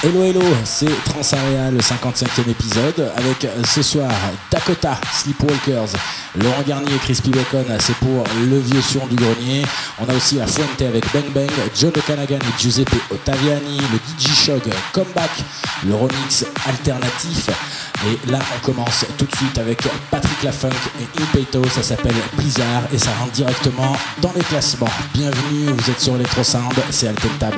Hello hello, c'est Transarea, le 55e épisode, avec ce soir Dakota, Sleepwalkers, Laurent Garnier, Crispy Bacon, c'est pour le vieux son du grenier. On a aussi la Fuente avec Bang Bang, John O'Callaghan et Giuseppe Ottaviani, le DJ Shog Comeback, le remix alternatif. Et là, on commence tout de suite avec Patrick Lafunk et Impeto, ça s'appelle Blizzard et ça rentre directement dans les classements. Bienvenue, vous êtes sur Electro Sound, c'est Alten Tab.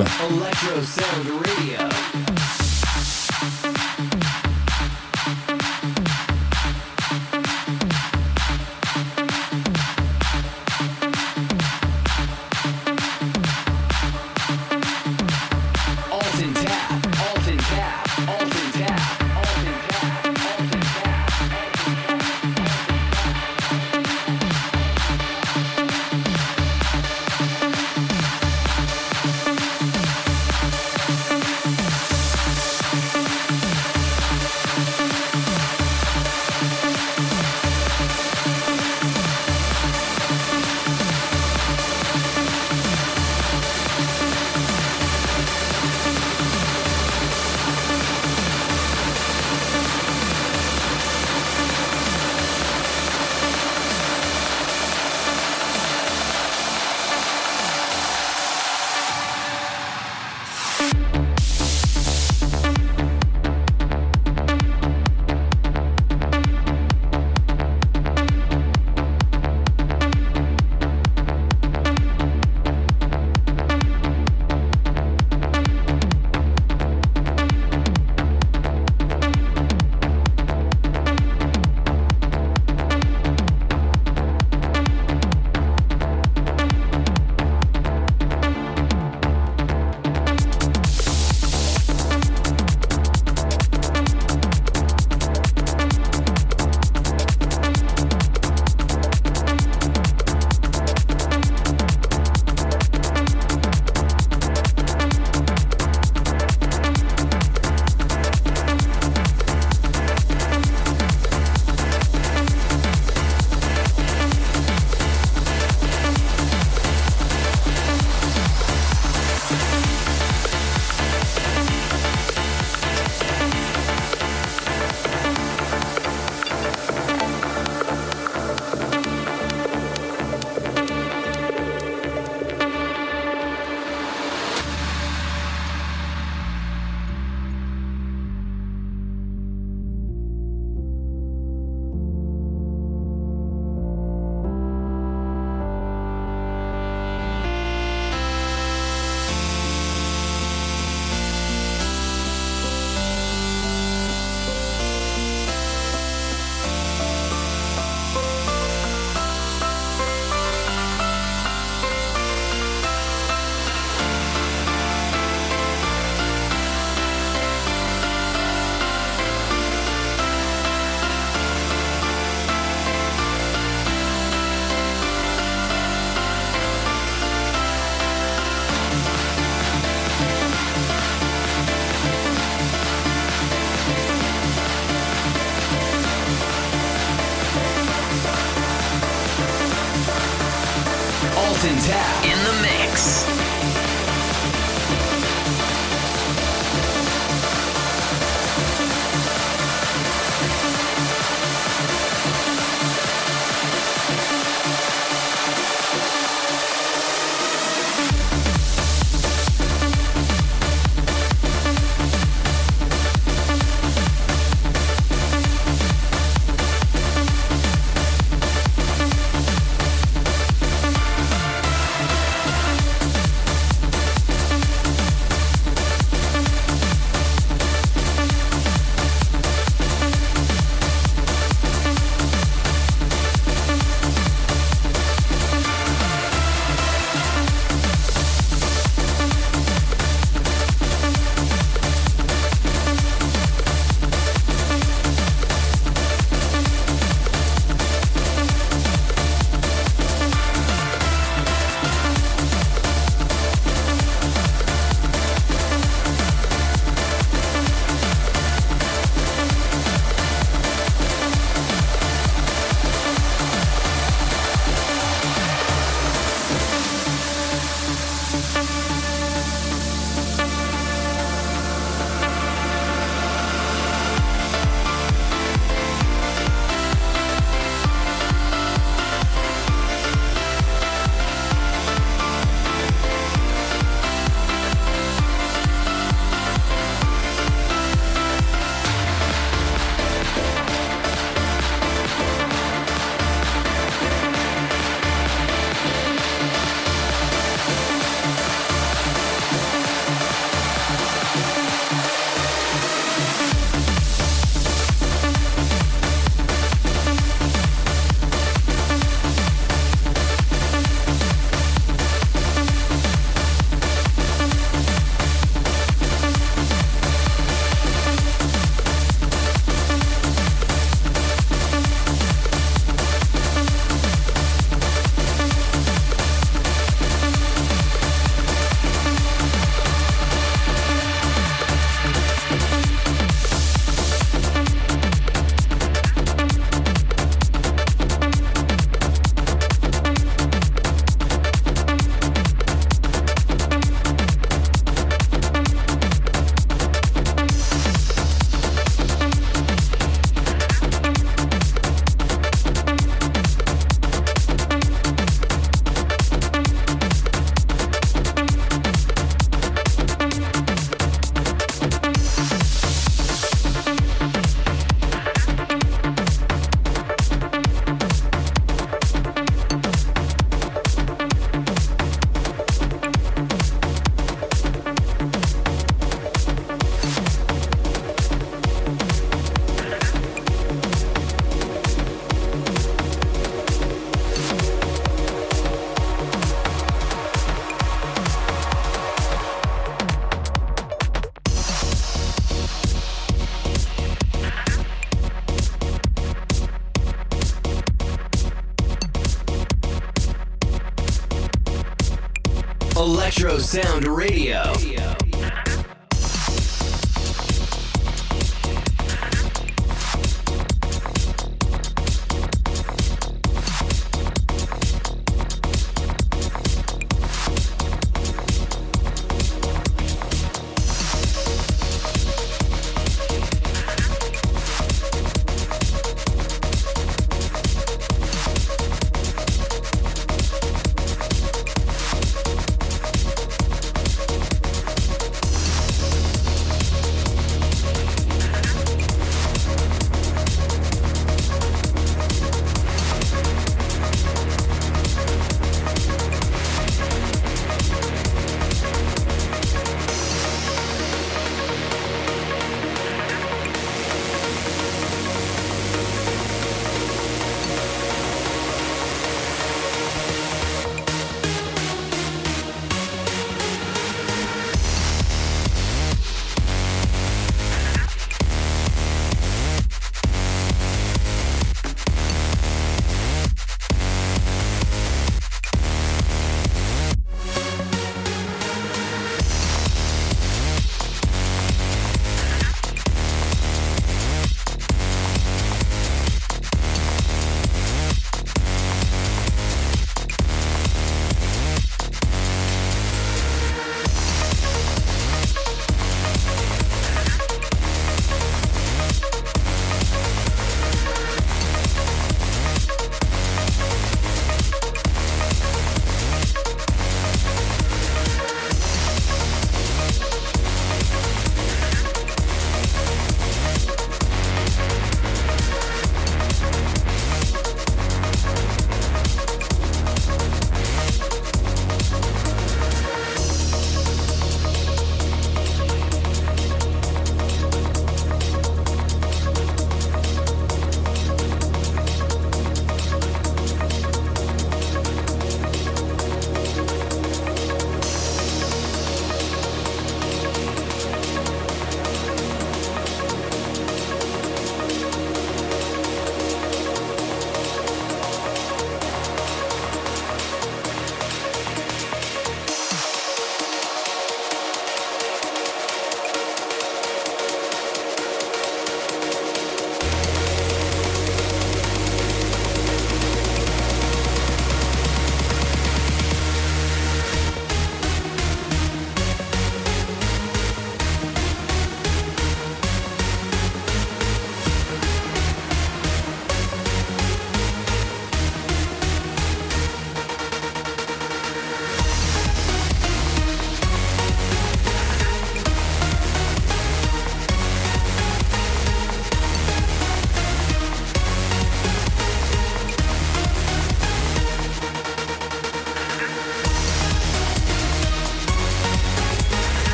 Sound Radio.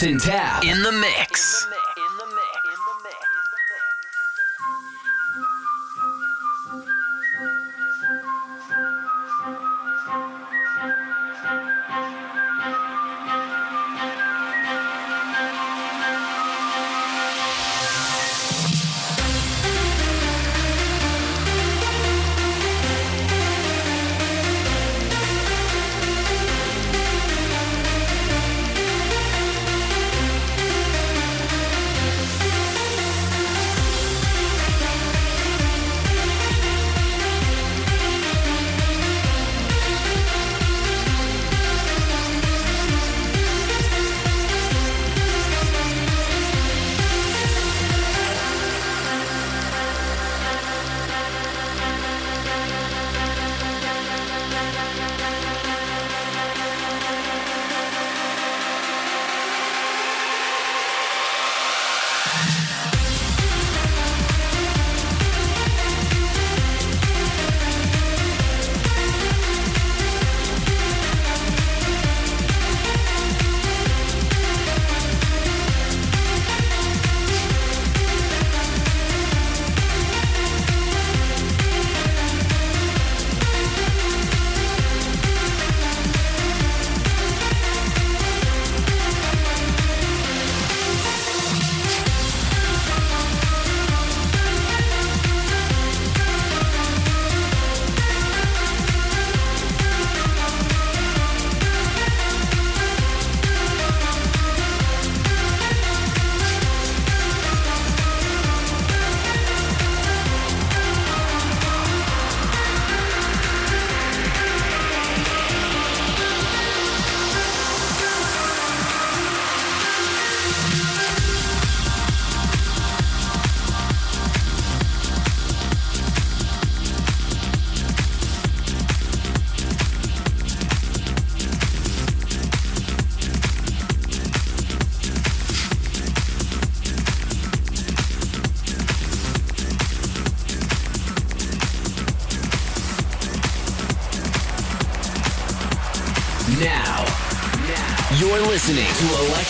Tab in the mix.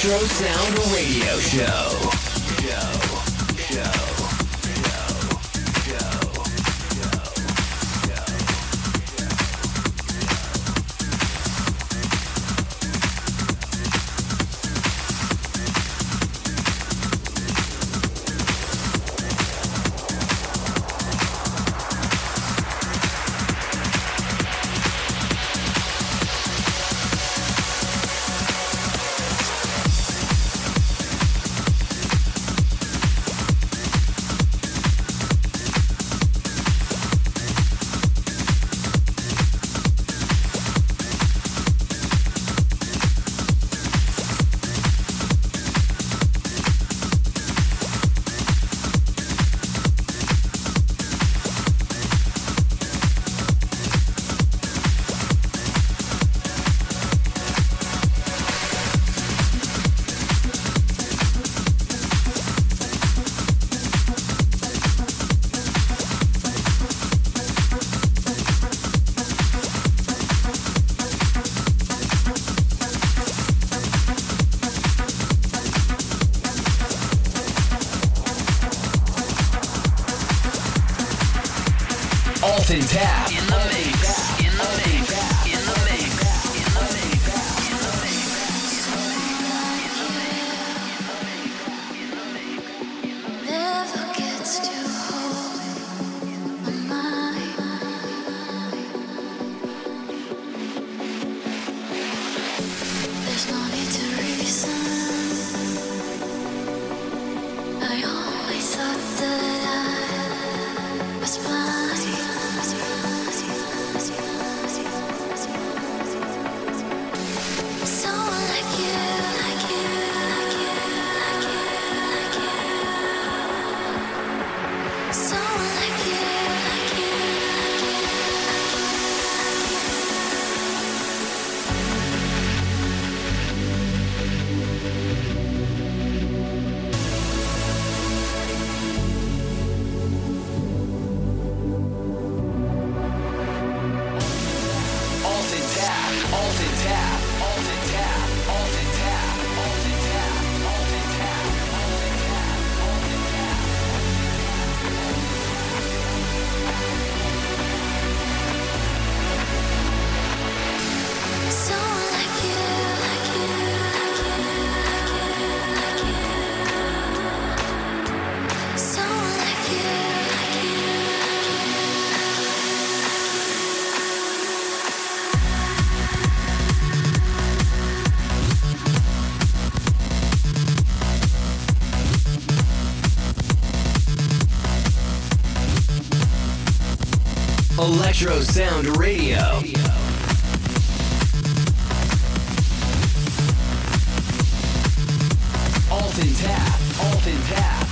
Electro Sound Radio. Show, Electro Sound Radio. Alt and tab,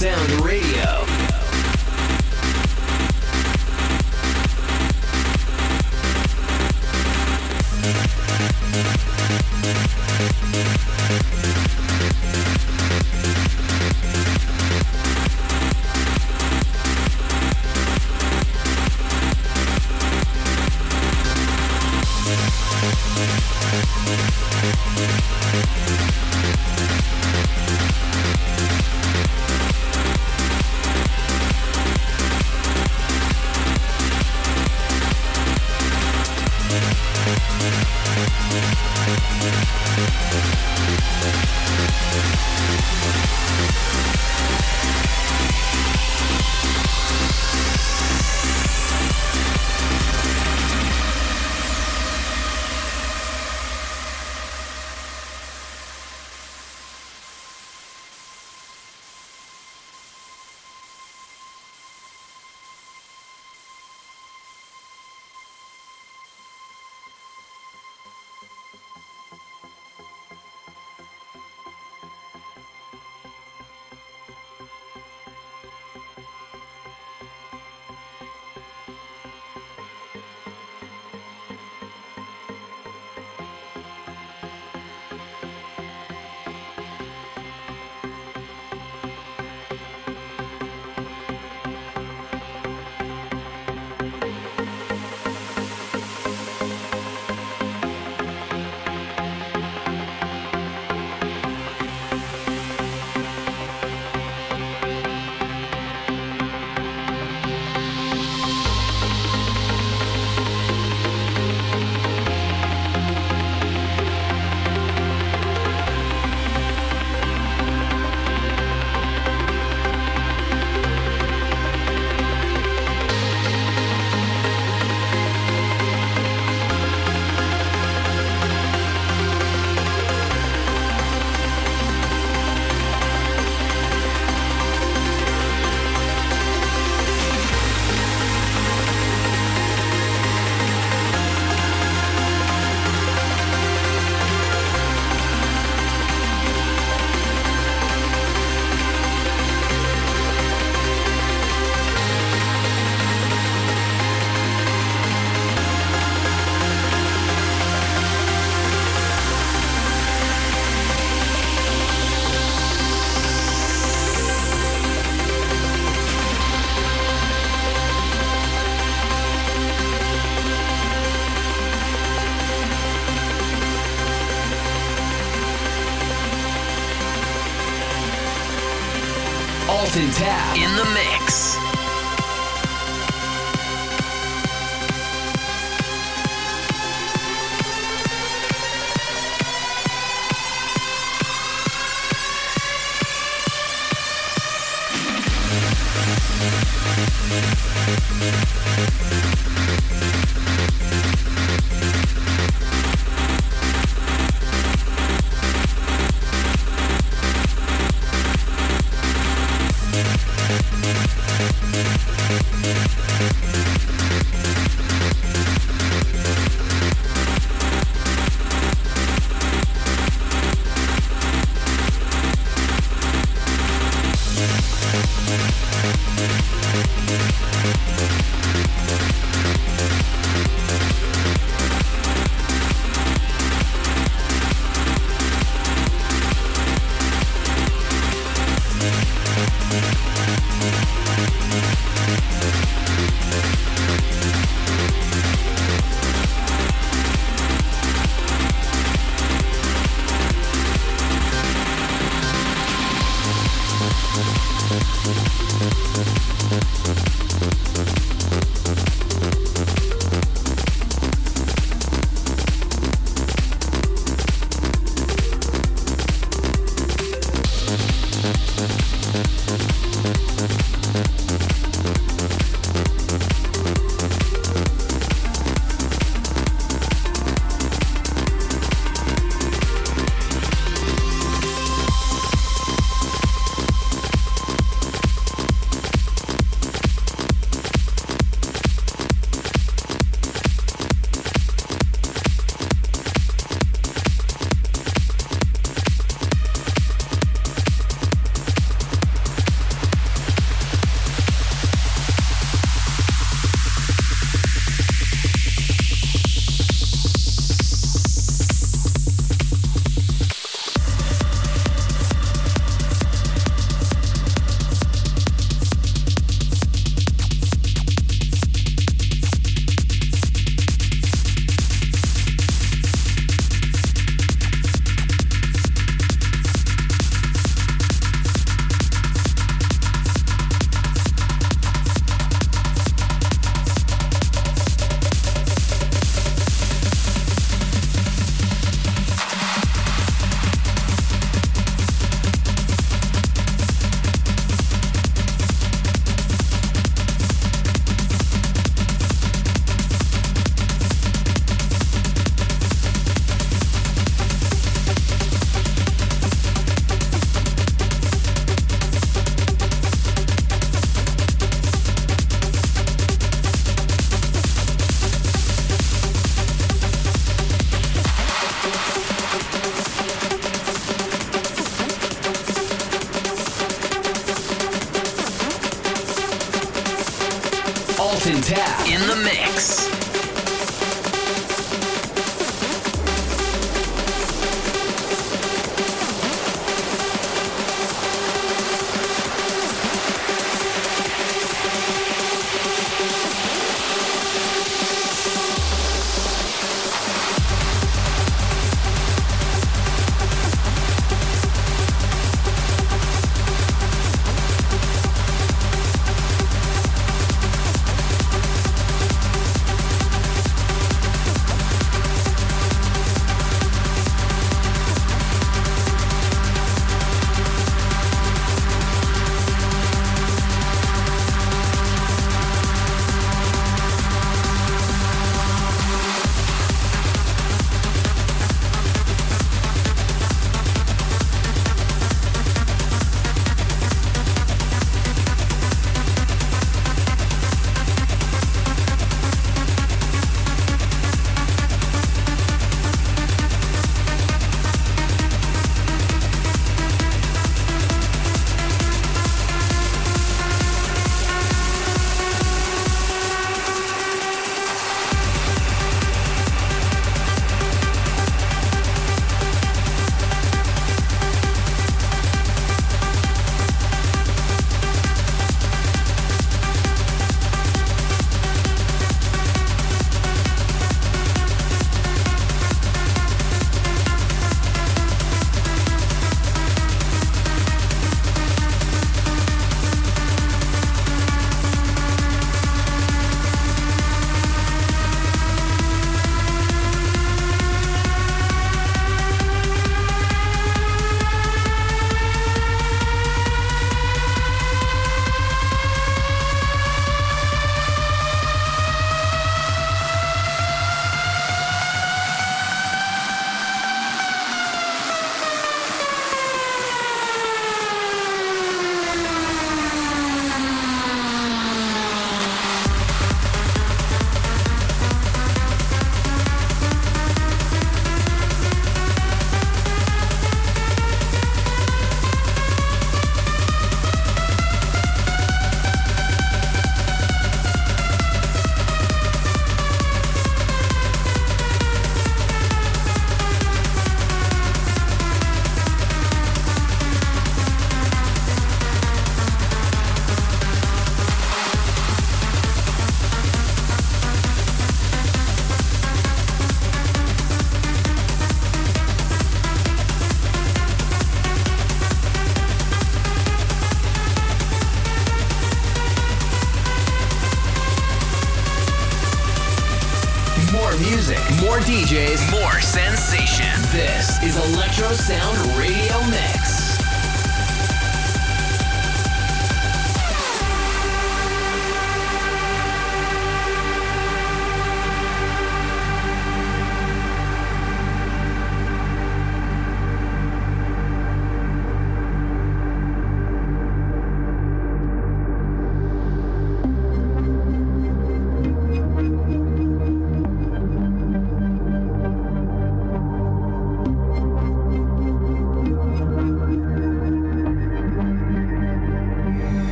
Sound Radio.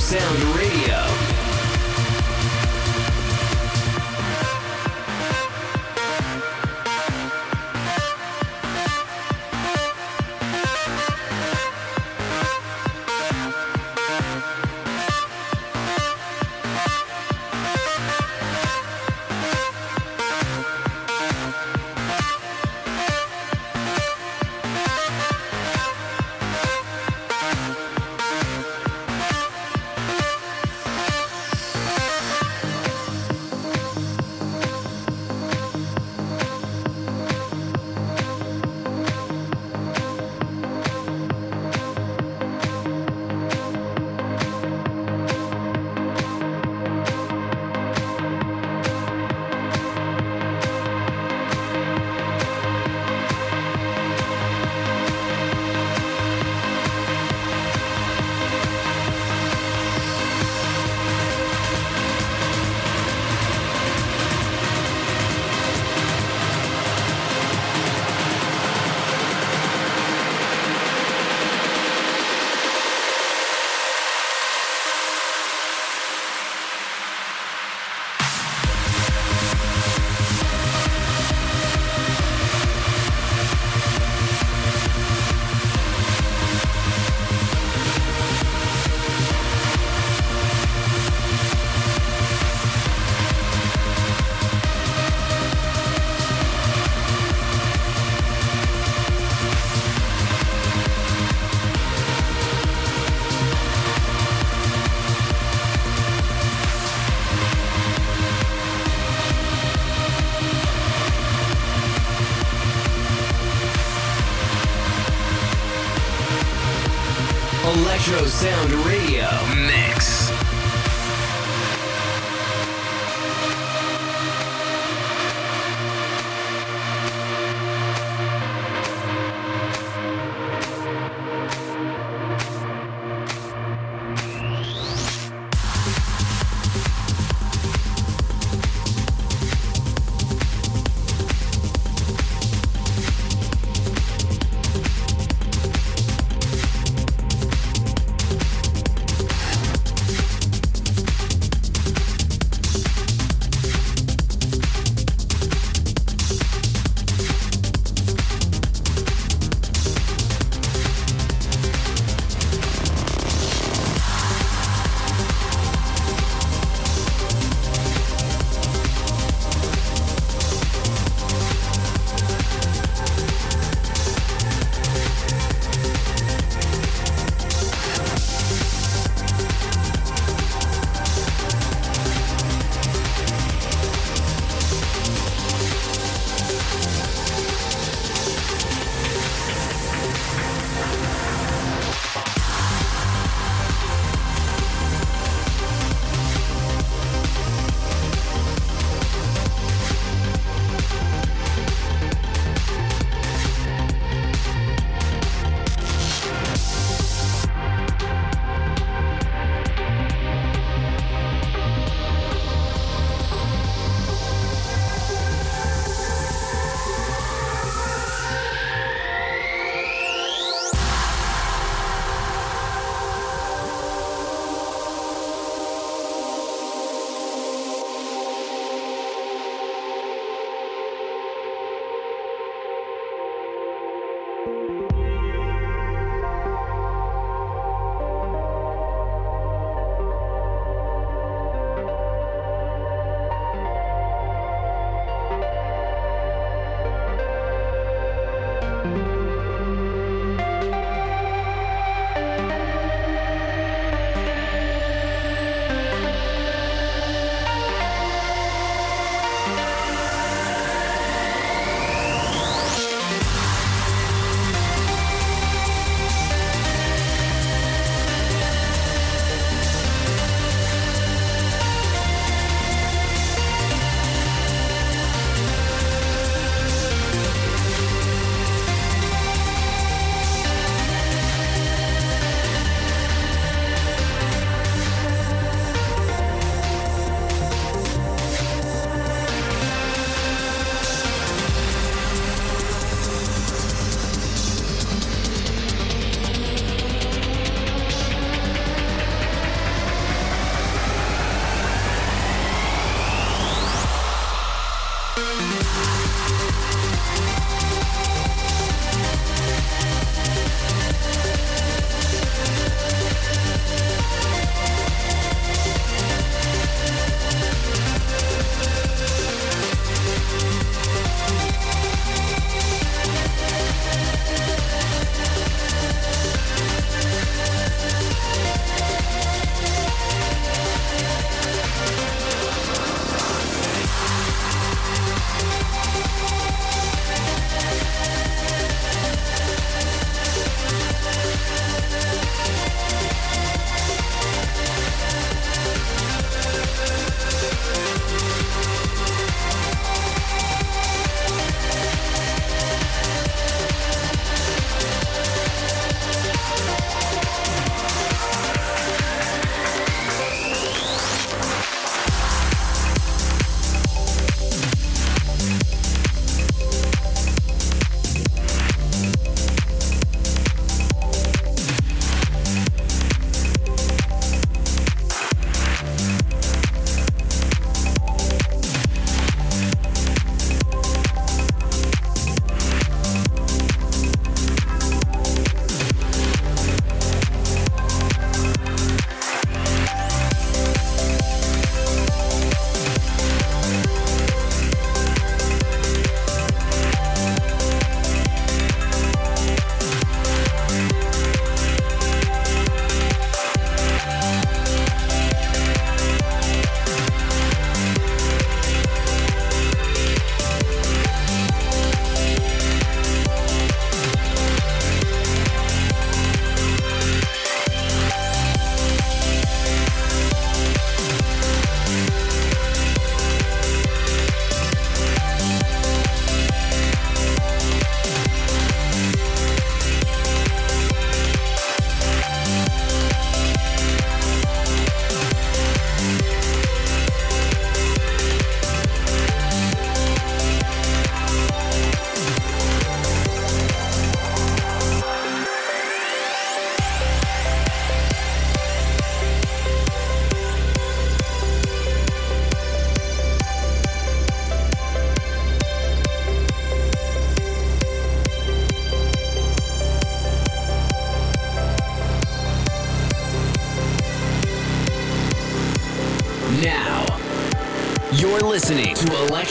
Sound Radio. Electro Sound Radio Mix.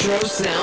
Electro Sound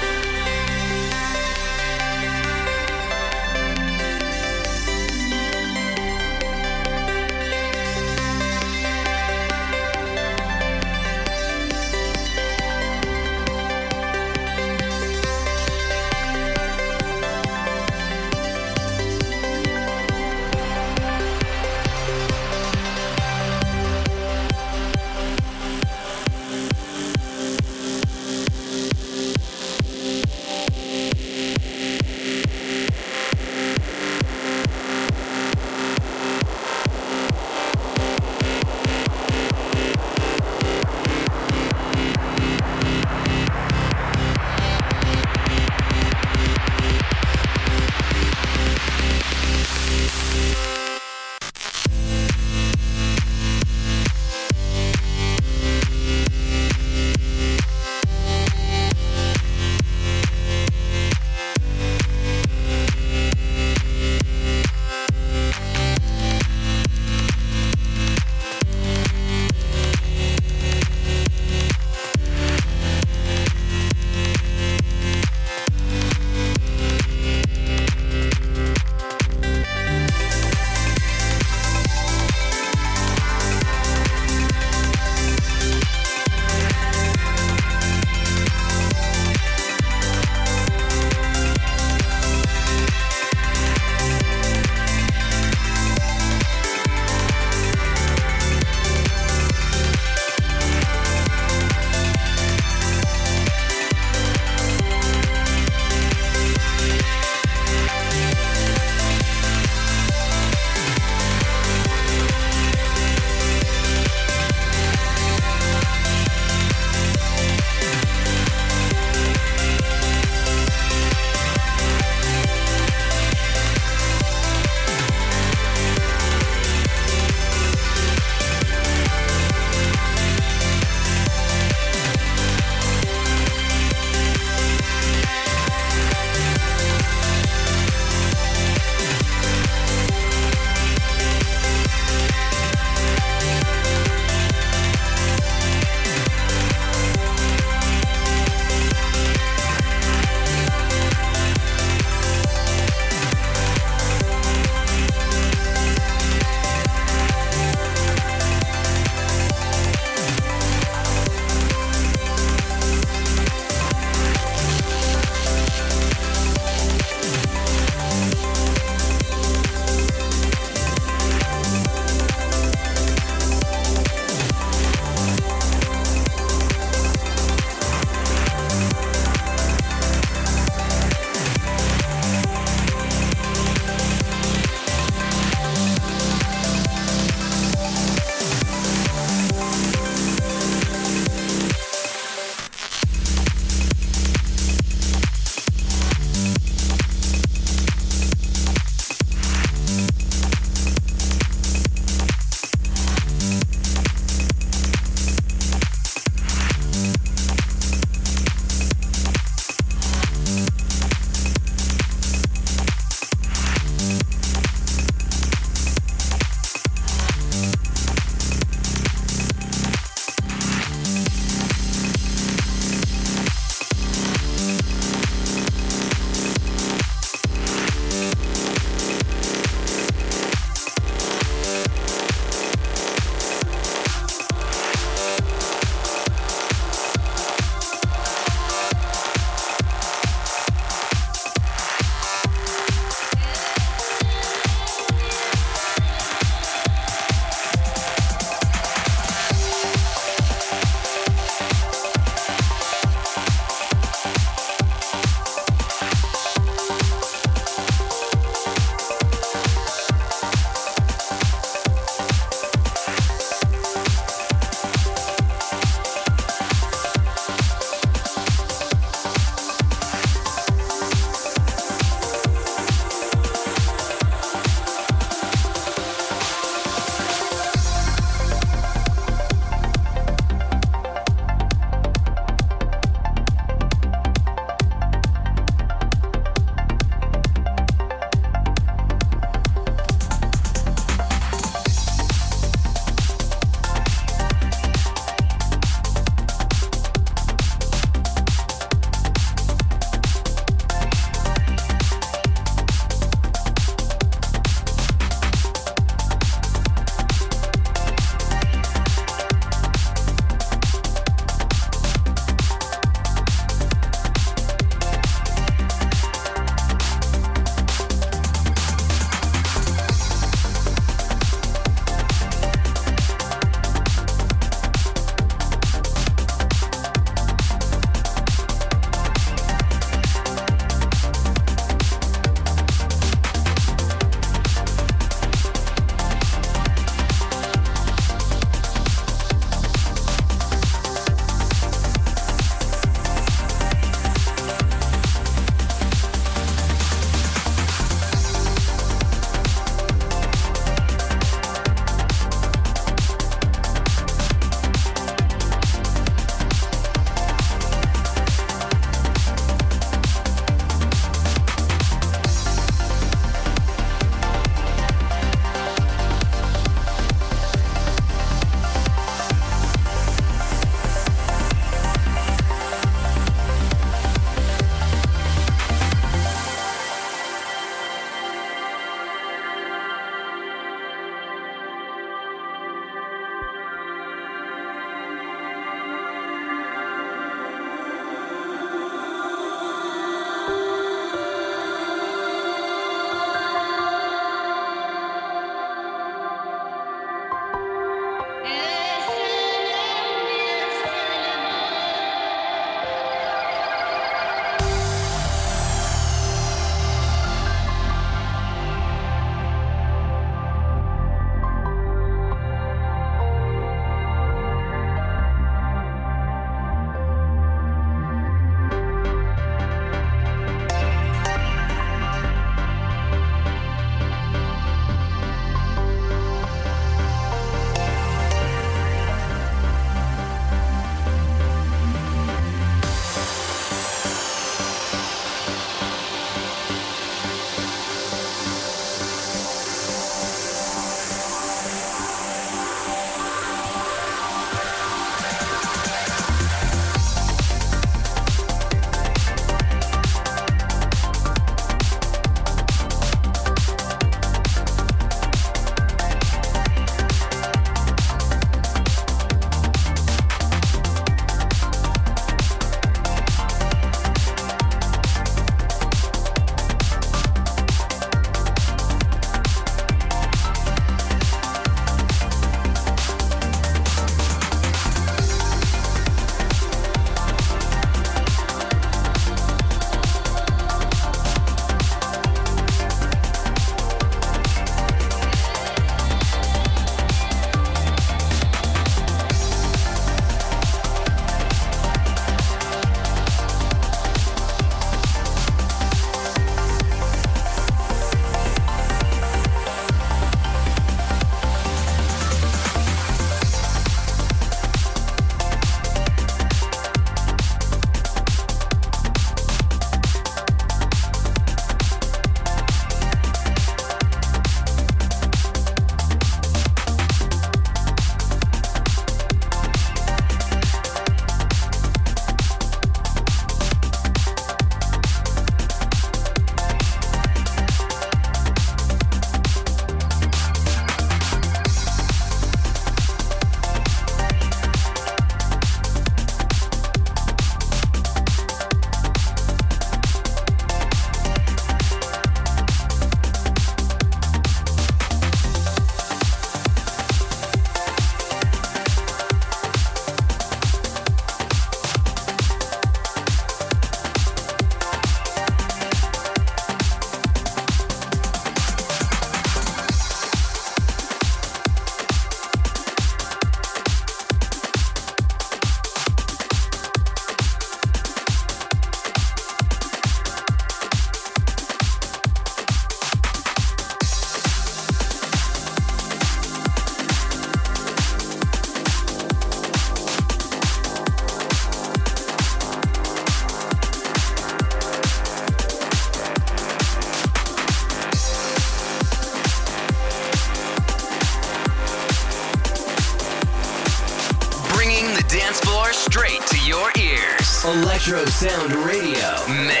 Electro Sound Radio.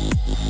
Thank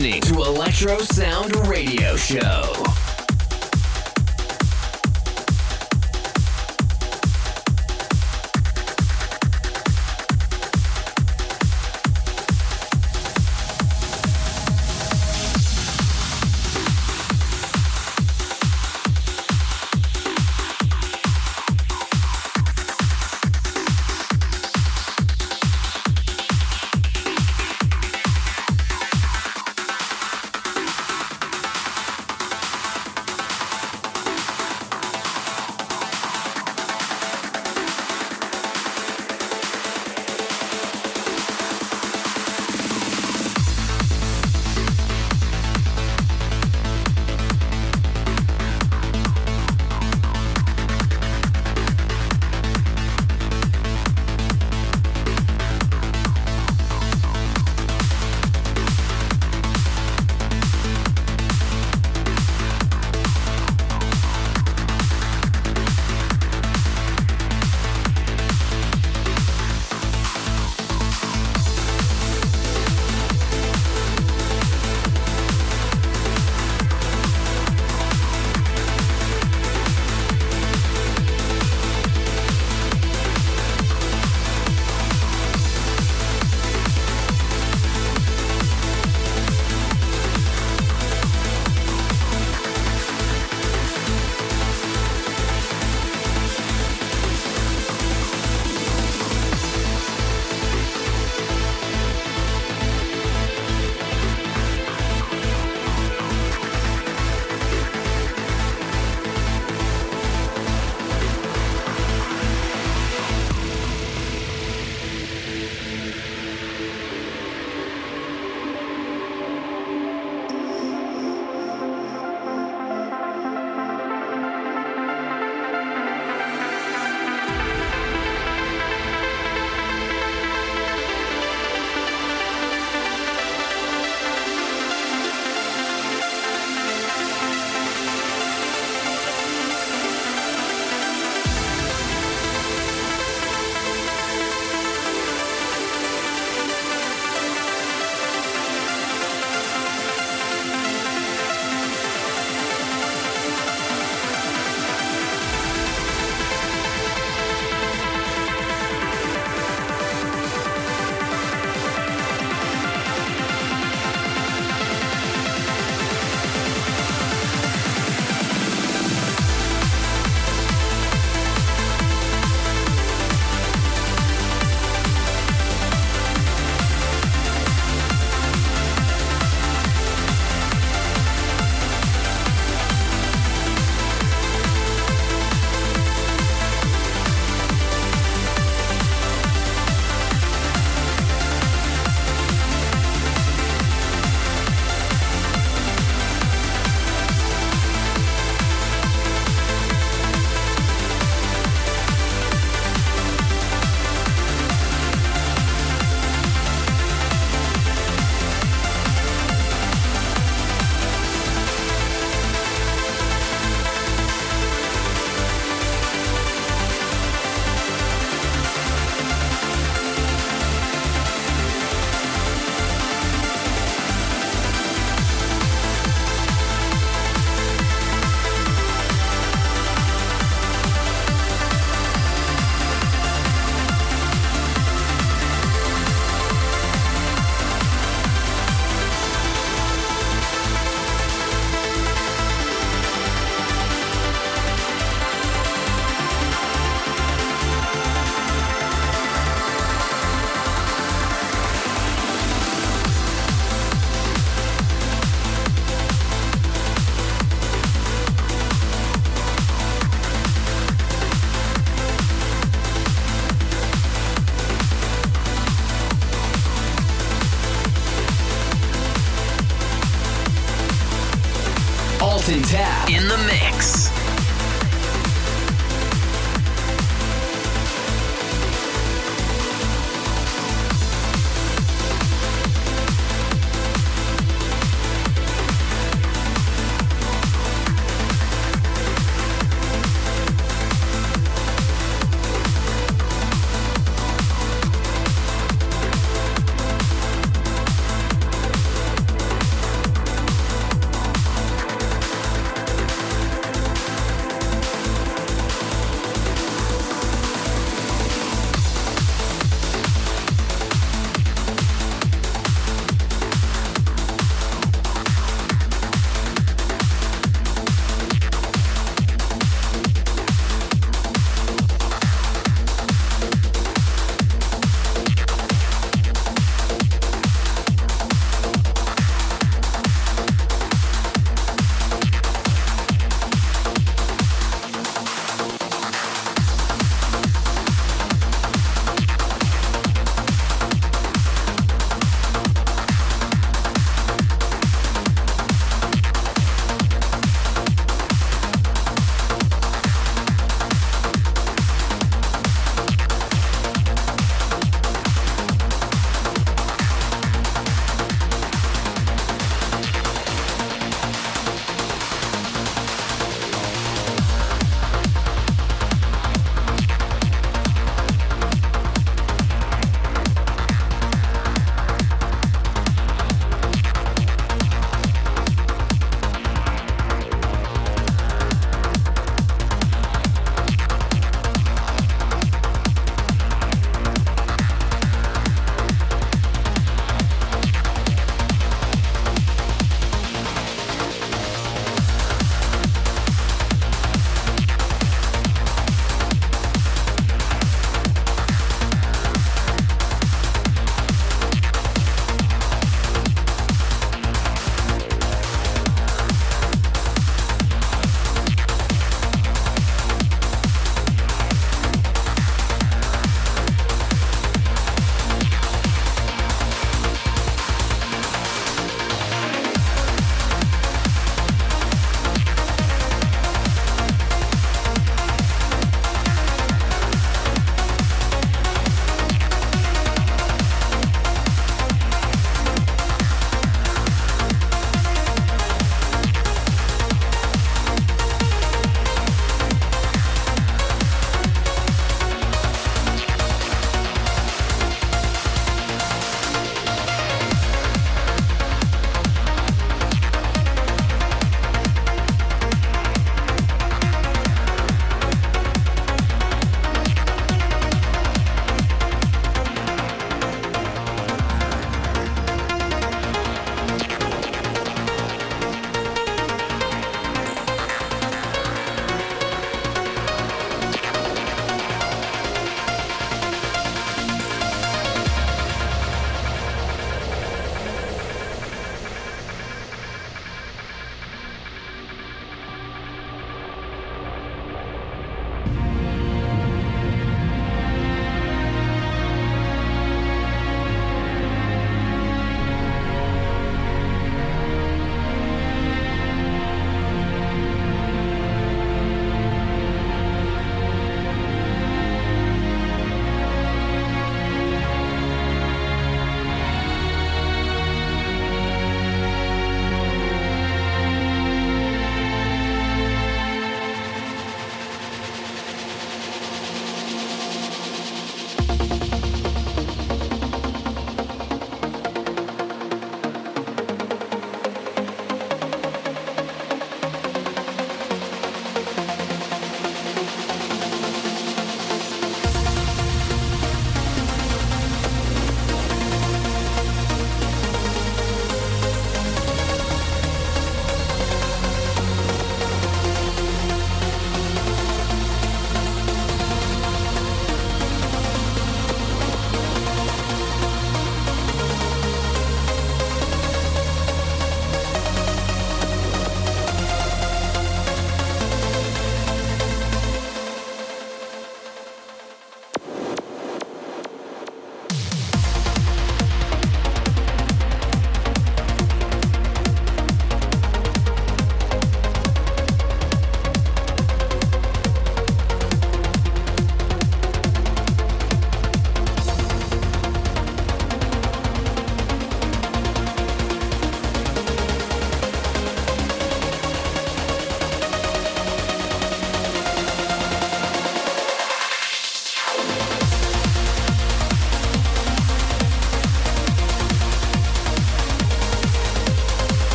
listening to Electro Sound Radio Show.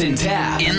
And Tab in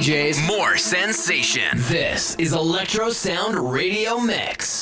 DJs, more sensation. This is Electro Sound Radio Mix.